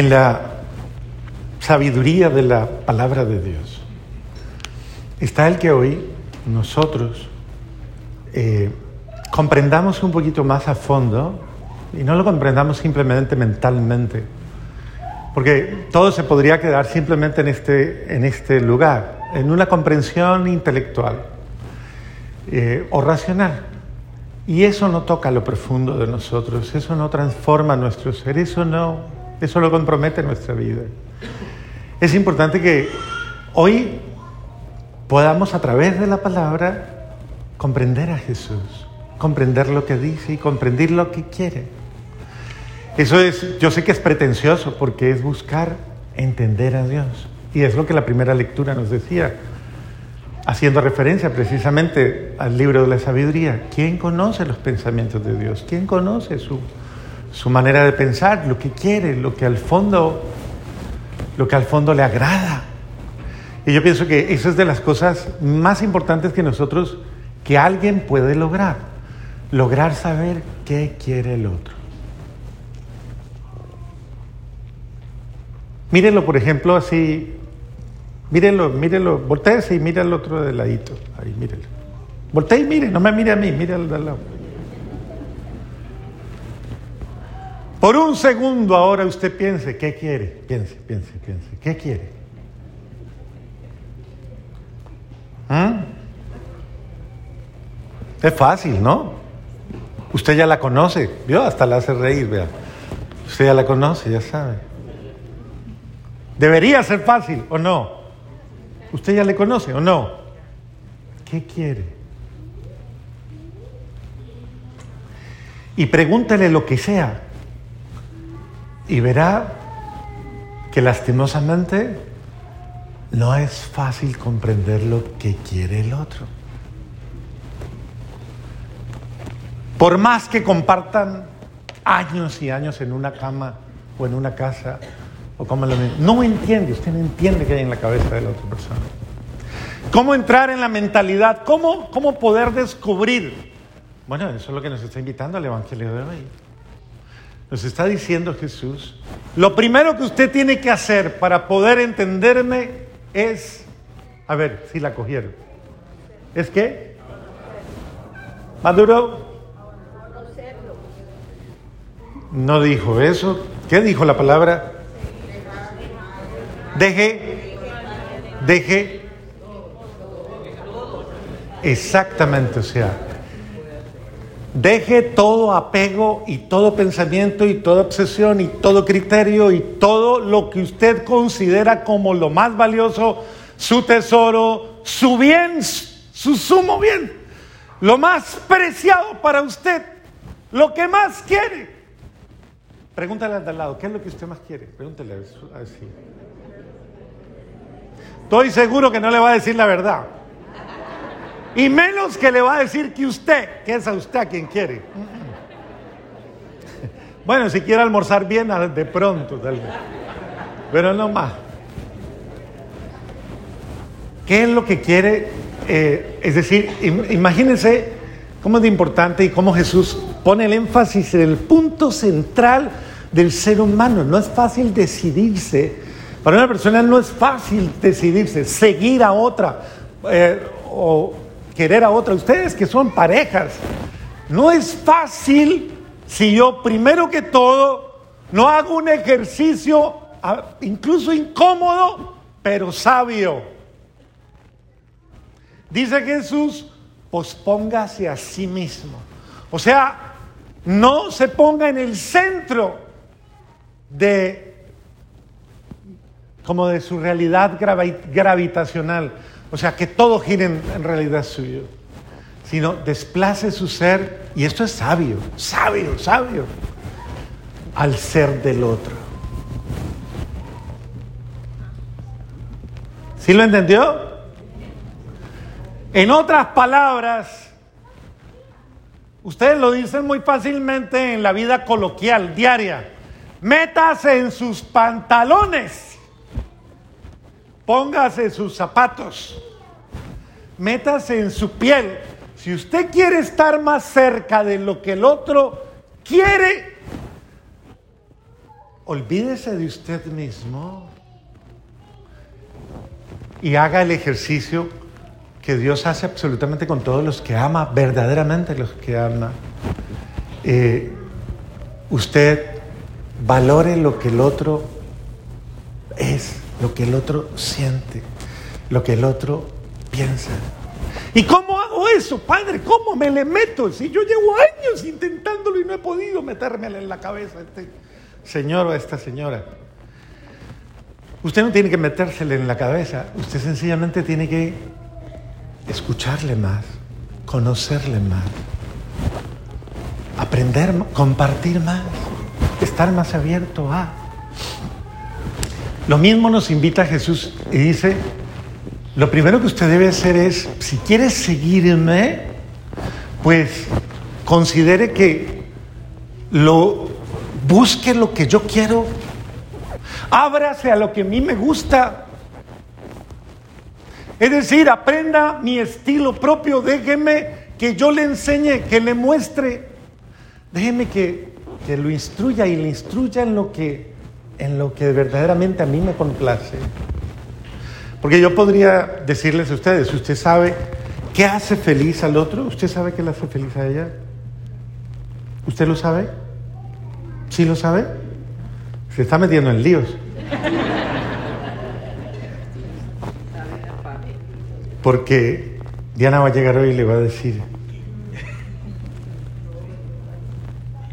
en la sabiduría de la palabra de Dios, está el que hoy nosotros eh, comprendamos un poquito más a fondo y no lo comprendamos simplemente mentalmente, porque todo se podría quedar simplemente en este, en este lugar, en una comprensión intelectual eh, o racional. Y eso no toca lo profundo de nosotros, eso no transforma nuestro ser, eso no, eso lo compromete nuestra vida. Es importante que hoy podamos a través de la palabra comprender a Jesús, comprender lo que dice y comprender lo que quiere. Eso es, yo sé que es pretencioso porque es buscar entender a Dios. Y es lo que la primera lectura nos decía haciendo referencia precisamente al libro de la sabiduría. ¿Quién conoce los pensamientos de Dios? ¿Quién conoce su, su manera de pensar, lo que quiere, lo que al fondo, lo que al fondo le agrada? Y yo pienso que eso es de las cosas más importantes que nosotros, que alguien puede lograr, lograr saber qué quiere el otro. Mírenlo, por ejemplo, así Mírenlo, mírenlo, volteese y mire al otro de ladito. Ahí, mírelo. Voltee y mire, no me mire a mí, mire al lado. Por un segundo ahora usted piense, ¿qué quiere? Piense, piense, piense, ¿qué quiere? ¿Ah? Es fácil, ¿no? Usted ya la conoce, vio, hasta la hace reír, vea. Usted ya la conoce, ya sabe. Debería ser fácil, ¿o no? ¿Usted ya le conoce o no? ¿Qué quiere? Y pregúntele lo que sea. Y verá que lastimosamente no es fácil comprender lo que quiere el otro. Por más que compartan años y años en una cama o en una casa, o cómo lo No entiende, usted no entiende qué hay en la cabeza de la otra persona. ¿Cómo entrar en la mentalidad? ¿Cómo, cómo poder descubrir? Bueno, eso es lo que nos está invitando al Evangelio de hoy. Nos está diciendo Jesús, lo primero que usted tiene que hacer para poder entenderme es, a ver, si la cogieron, ¿es qué? ¿Maduro? No dijo eso. ¿Qué dijo la palabra? Deje, deje. Exactamente, o sea, deje todo apego y todo pensamiento y toda obsesión y todo criterio y todo lo que usted considera como lo más valioso, su tesoro, su bien, su sumo bien, lo más preciado para usted, lo que más quiere. Pregúntale al de al lado, ¿qué es lo que usted más quiere? Pregúntale así. Estoy seguro que no le va a decir la verdad. Y menos que le va a decir que usted, que es a usted a quien quiere. Bueno, si quiere almorzar bien, de pronto, tal vez. Pero no más. ¿Qué es lo que quiere? Eh, es decir, imagínense cómo es de importante y cómo Jesús pone el énfasis en el punto central del ser humano. No es fácil decidirse para una persona no es fácil decidirse, seguir a otra eh, o querer a otra. Ustedes que son parejas, no es fácil si yo primero que todo no hago un ejercicio incluso incómodo, pero sabio. Dice Jesús, pospóngase a sí mismo. O sea, no se ponga en el centro de como de su realidad gravitacional, o sea, que todo gire en, realidad suyo, sino desplace su ser, y esto es sabio, sabio, sabio, al ser del otro. ¿Sí lo entendió? En otras palabras, ustedes lo dicen muy fácilmente en la vida coloquial, diaria. Métase en sus pantalones Póngase sus zapatos, métase en su piel. Si usted quiere estar más cerca de lo que el otro quiere olvídese de usted mismo y haga el ejercicio que Dios hace absolutamente con todos los que ama, verdaderamente los que ama. Eh, usted valore lo que el otro es, lo que el otro siente, lo que el otro piensa. ¿Y cómo hago eso, padre? ¿Cómo me le meto? Si yo llevo años intentándolo y no he podido metérmela en la cabeza a este señor o a esta señora. Usted no tiene que metérsele en la cabeza, usted sencillamente tiene que escucharle más, conocerle más, aprender, compartir más, estar más abierto a. Lo mismo nos invita Jesús y dice, lo primero que usted debe hacer es, si quiere seguirme, pues considere que lo busque lo que yo quiero Ábrase a lo que a mí me gusta. Es decir, aprenda mi estilo propio. Déjeme que yo le enseñe, que le muestre. Déjeme que, que lo instruya y le instruya en lo, que, en lo que verdaderamente a mí me complace. Porque yo podría decirles a ustedes, si usted sabe qué hace feliz al otro, ¿usted sabe qué le hace feliz a ella? ¿Usted lo sabe? ¿Sí lo sabe? Se está metiendo en líos. Porque Diana va a llegar hoy y le va a decir,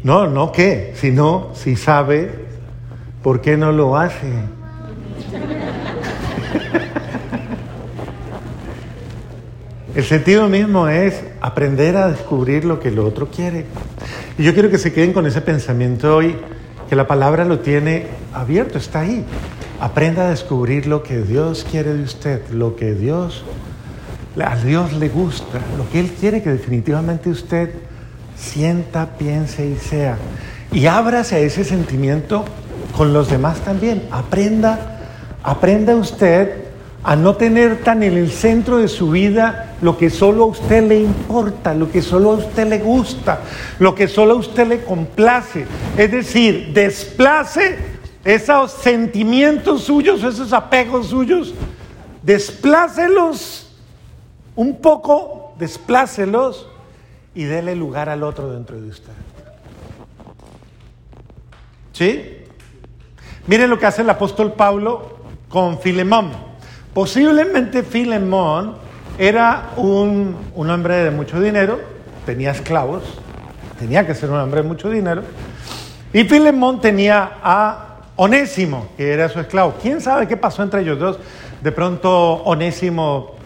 no, no qué, sino si sabe, ¿por qué no lo hace? El sentido mismo es aprender a descubrir lo que el otro quiere. Y yo quiero que se queden con ese pensamiento hoy que la palabra lo tiene abierto, está ahí. Aprenda a descubrir lo que Dios quiere de usted, lo que Dios, a Dios le gusta, lo que Él quiere que definitivamente usted sienta, piense y sea. Y ábrase a ese sentimiento con los demás también. Aprenda, aprenda usted a no tener tan en el centro de su vida lo que solo a usted le importa, lo que solo a usted le gusta, lo que solo a usted le complace. Es decir, desplace esos sentimientos suyos, esos apegos suyos, desplácelos un poco, desplácelos y déle lugar al otro dentro de usted. ¿Sí? Miren lo que hace el apóstol Pablo con Filemón. Posiblemente Filemón era un, hombre de mucho dinero, tenía esclavos, tenía que ser un hombre de mucho dinero, y Filemón tenía a Onésimo, que era su esclavo. ¿Quién sabe qué pasó entre ellos dos? De pronto Onésimo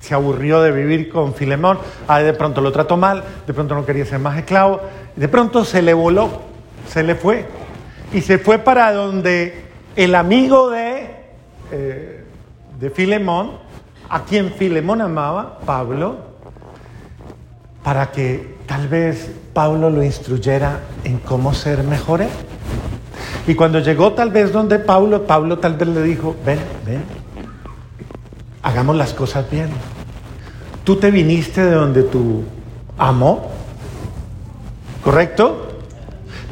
se aburrió de vivir con Filemón, ah, de pronto lo trató mal, de pronto no quería ser más esclavo, de pronto se le voló, se le fue, y se fue para donde el amigo de... Eh, de Filemón, a quien Filemón amaba, Pablo, para que tal vez Pablo lo instruyera en cómo ser mejor. Y cuando llegó tal vez donde Pablo, Pablo tal vez le dijo, ven, ven, hagamos las cosas bien. Tú te viniste de donde tu amo, ¿correcto?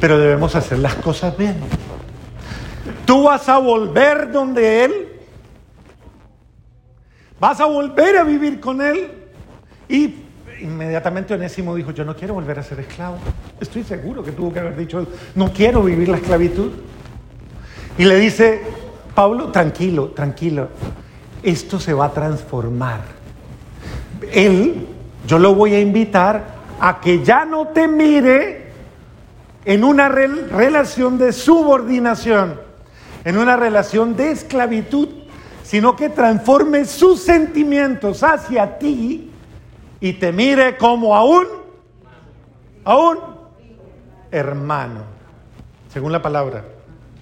Pero debemos hacer las cosas bien. Tú vas a volver donde Él Vas a volver a vivir con él. Y inmediatamente Onésimo dijo, yo no quiero volver a ser esclavo. Estoy seguro que tuvo que haber dicho, no quiero vivir la esclavitud. Y le dice, Pablo, tranquilo, tranquilo, esto se va a transformar. Él, yo lo voy a invitar a que ya no te mire en una relación de subordinación, en una relación de esclavitud sino que transforme sus sentimientos hacia ti y te mire como a un, a un hermano, según la palabra,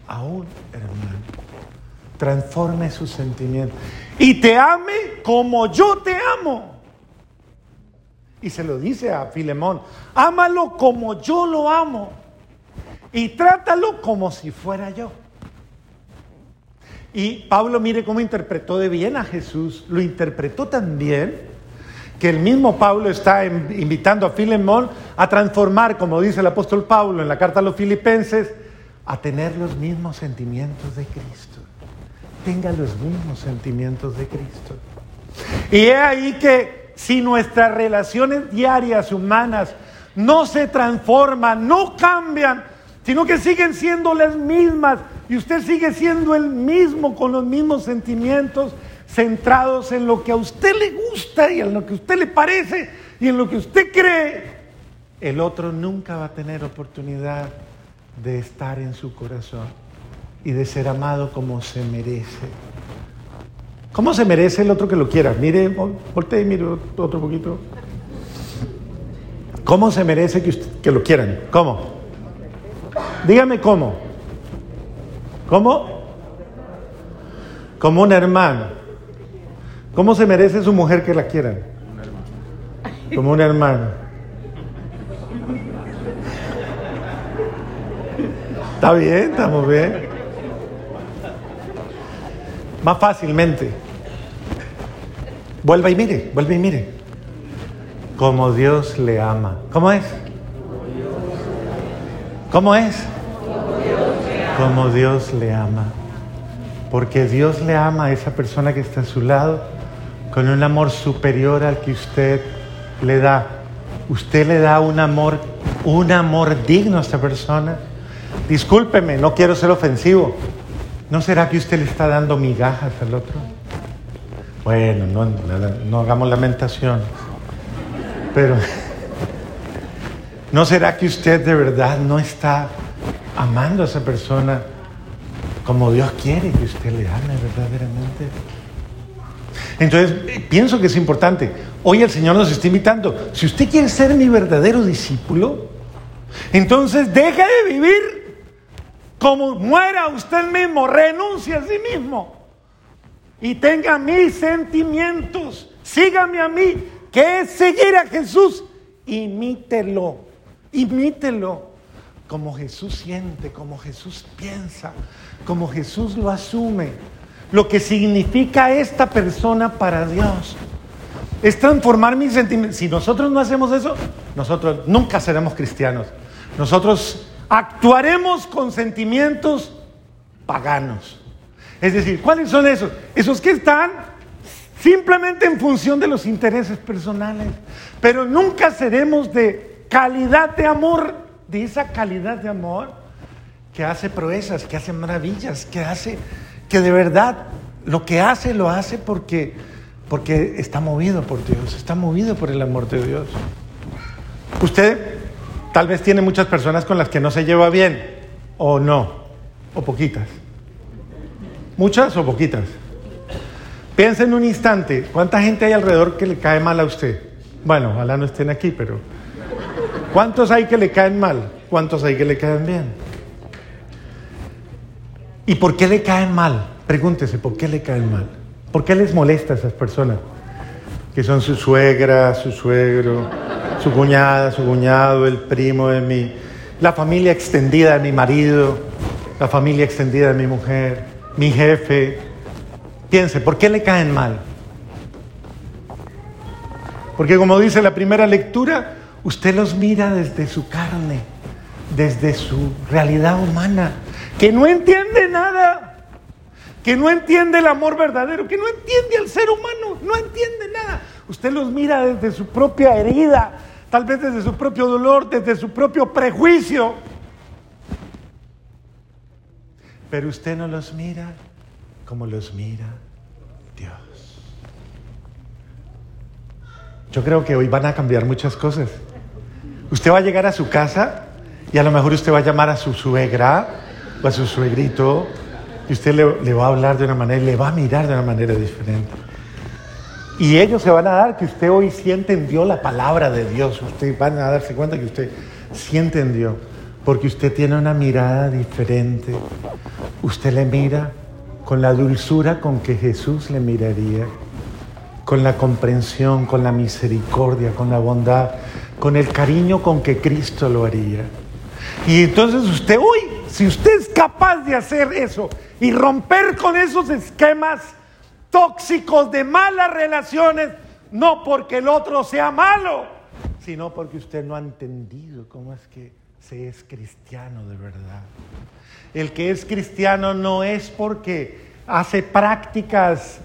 a un hermano. Transforme sus sentimientos y te ame como yo te amo. Y se lo dice a Filemón, ámalo como yo lo amo y trátalo como si fuera yo. Y Pablo mire cómo interpretó de bien a Jesús, lo interpretó tan bien que el mismo Pablo está invitando a Filemón a transformar, como dice el apóstol Pablo en la carta a los filipenses, a tener los mismos sentimientos de Cristo. Tenga los mismos sentimientos de Cristo. Y es ahí que si nuestras relaciones diarias humanas no se transforman, no cambian, sino que siguen siendo las mismas y usted sigue siendo el mismo con los mismos sentimientos centrados en lo que a usted le gusta y en lo que a usted le parece y en lo que usted cree, el otro nunca va a tener oportunidad de estar en su corazón y de ser amado como se merece. ¿Cómo se merece el otro que lo quiera? Mire, voltee y mire otro poquito. ¿Cómo se merece que, que lo quieran? ¿Cómo? Dígame cómo. ¿Cómo? Como un hermano. ¿Cómo se merece su mujer que la quieran? Como un hermano. Está bien, estamos bien. Más fácilmente. Vuelva y mire, vuelva y mire. Como Dios le ama. ¿Cómo es? ¿Cómo es? Como Dios le ama. Porque Dios le ama a esa persona que está a su lado con un amor superior al que usted le da. Usted le da un amor, un amor digno a esta persona. Discúlpeme, no quiero ser ofensivo. ¿No será que usted le está dando migajas al otro? Bueno, no, no hagamos lamentación. Pero, ¿no será que usted de verdad no está amando a esa persona como Dios quiere que usted le ame verdaderamente? Entonces, pienso que es importante. Hoy el Señor nos está invitando. Si usted quiere ser mi verdadero discípulo, entonces deje de vivir como muera usted mismo, renuncie a sí mismo y tenga mis sentimientos. Sígame a mí, que es seguir a Jesús. Imítelo, imítelo como Jesús siente, como Jesús piensa, como Jesús lo asume lo que significa esta persona para Dios. Es transformar mis sentimientos. Si nosotros no hacemos eso, nosotros nunca seremos cristianos. Nosotros actuaremos con sentimientos paganos. Es decir, ¿cuáles son esos? Esos que están simplemente en función de los intereses personales. Pero nunca seremos de calidad de amor, de esa calidad de amor que hace proezas, que hace maravillas, que hace que de verdad lo que hace lo hace porque, porque está movido por Dios, está movido por el amor de Dios. Usted tal vez tiene muchas personas con las que no se lleva bien, o no, o poquitas. ¿Muchas o poquitas? Piensa en un instante, ¿cuánta gente hay alrededor que le cae mal a usted? Bueno, ojalá no estén aquí, pero ¿cuántos hay que le caen mal? ¿Cuántos hay que le caen bien? ¿Y por qué le caen mal? Pregúntese, ¿por qué le caen mal? ¿Por qué les molesta a esas personas? Que son su suegra, su suegro, su cuñada, su cuñado, el primo de mi, la familia extendida de mi marido, la familia extendida de mi mujer, mi jefe. Piense, ¿por qué le caen mal? Porque como dice la primera lectura, usted los mira desde su carne, desde su realidad humana que no entiende nada, que no entiende el amor verdadero, que no entiende al ser humano, no entiende nada. Usted los mira desde su propia herida, tal vez desde su propio dolor, desde su propio prejuicio. Pero usted no los mira como los mira Dios. Yo creo que hoy van a cambiar muchas cosas. Usted va a llegar a su casa y a lo mejor usted va a llamar a su suegra va a su suegrito y usted le, va a hablar de una manera, le va a mirar de una manera diferente. Y ellos se van a dar que usted hoy sí entendió la palabra de Dios. Usted van a darse cuenta que usted sí entendió. Porque usted tiene una mirada diferente. Usted le mira con la dulzura con que Jesús le miraría. Con la comprensión, con la misericordia, con la bondad, con el cariño con que Cristo lo haría. Y entonces usted hoy si usted es capaz de hacer eso y romper con esos esquemas tóxicos de malas relaciones, no porque el otro sea malo, sino porque usted no ha entendido cómo es que se es cristiano de verdad. El que es cristiano no es porque hace prácticas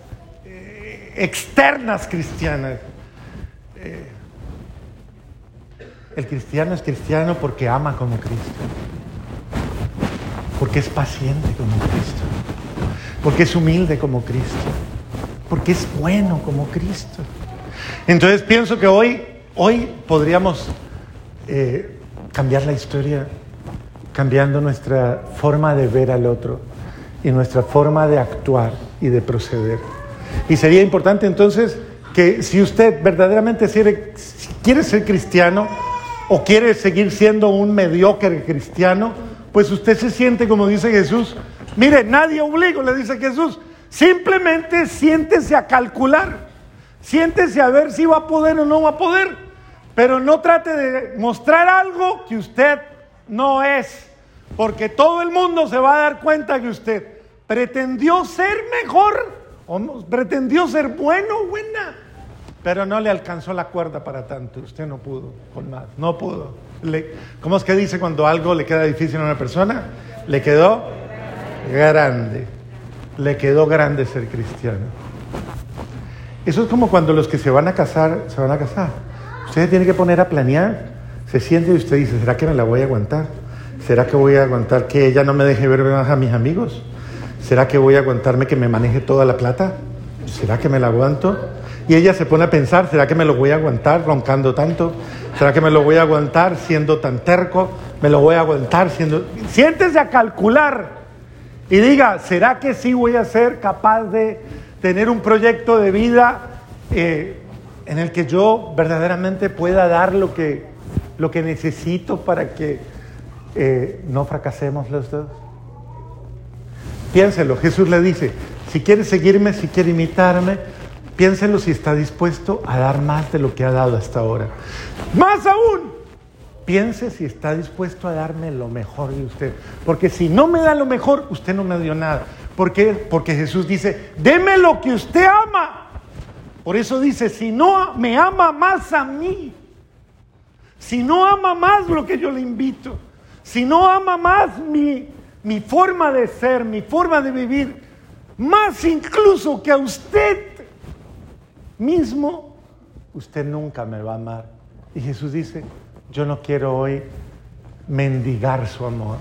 eh, externas cristianas. Eh, el cristiano es cristiano porque ama como Cristo, porque es paciente como Cristo, porque es humilde como Cristo, porque es bueno como Cristo. Entonces pienso que hoy, hoy podríamos eh, cambiar la historia cambiando nuestra forma de ver al otro y nuestra forma de actuar y de proceder. Y sería importante entonces que si usted verdaderamente quiere, ser cristiano o quiere seguir siendo un mediocre cristiano, pues usted se siente como dice Jesús. Mire, nadie obliga, le dice Jesús. Simplemente siéntese a calcular. Siéntese a ver si va a poder o no va a poder. Pero no trate de mostrar algo que usted no es. Porque todo el mundo se va a dar cuenta que usted pretendió ser mejor, o pretendió ser bueno o buena, pero no le alcanzó la cuerda para tanto. Usted no pudo con más, no pudo. ¿Cómo es que dice cuando algo le queda difícil a una persona? Le quedó grande. Le quedó grande ser cristiano. Eso es como cuando los que se van a casar, se van a casar. Usted tiene que poner a planear. Se siente y usted dice, ¿será que me la voy a aguantar? ¿Será que voy a aguantar que ella no me deje ver más a mis amigos? ¿Será que voy a aguantarme que me maneje toda la plata? ¿Será que me la aguanto? Y ella se pone a pensar, ¿será que me lo voy a aguantar roncando tanto? ¿Será que me lo voy a aguantar siendo tan terco? ¿Me lo voy a aguantar siendo... Siéntese a calcular y diga, ¿será que sí voy a ser capaz de tener un proyecto de vida eh, en el que yo verdaderamente pueda dar lo que, lo que necesito para que eh, no fracasemos los dos? Piénselo, Jesús le dice, si quiere seguirme, si quiere imitarme, piénselo si está dispuesto a dar más de lo que ha dado hasta ahora. Más aún, piense si está dispuesto a darme lo mejor de usted. Porque si no me da lo mejor, usted no me dio nada. ¿Por qué? Porque Jesús dice, deme lo que usted ama. Por eso dice, si no me ama más a mí, si no ama más lo que yo le invito, si no ama más mi, mi forma de ser, mi forma de vivir, más incluso que a usted mismo, usted nunca me va a amar. Y Jesús dice, yo no quiero hoy mendigar su amor,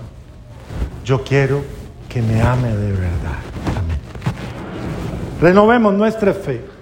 yo quiero que me ame de verdad. Amén. Renovemos nuestra fe.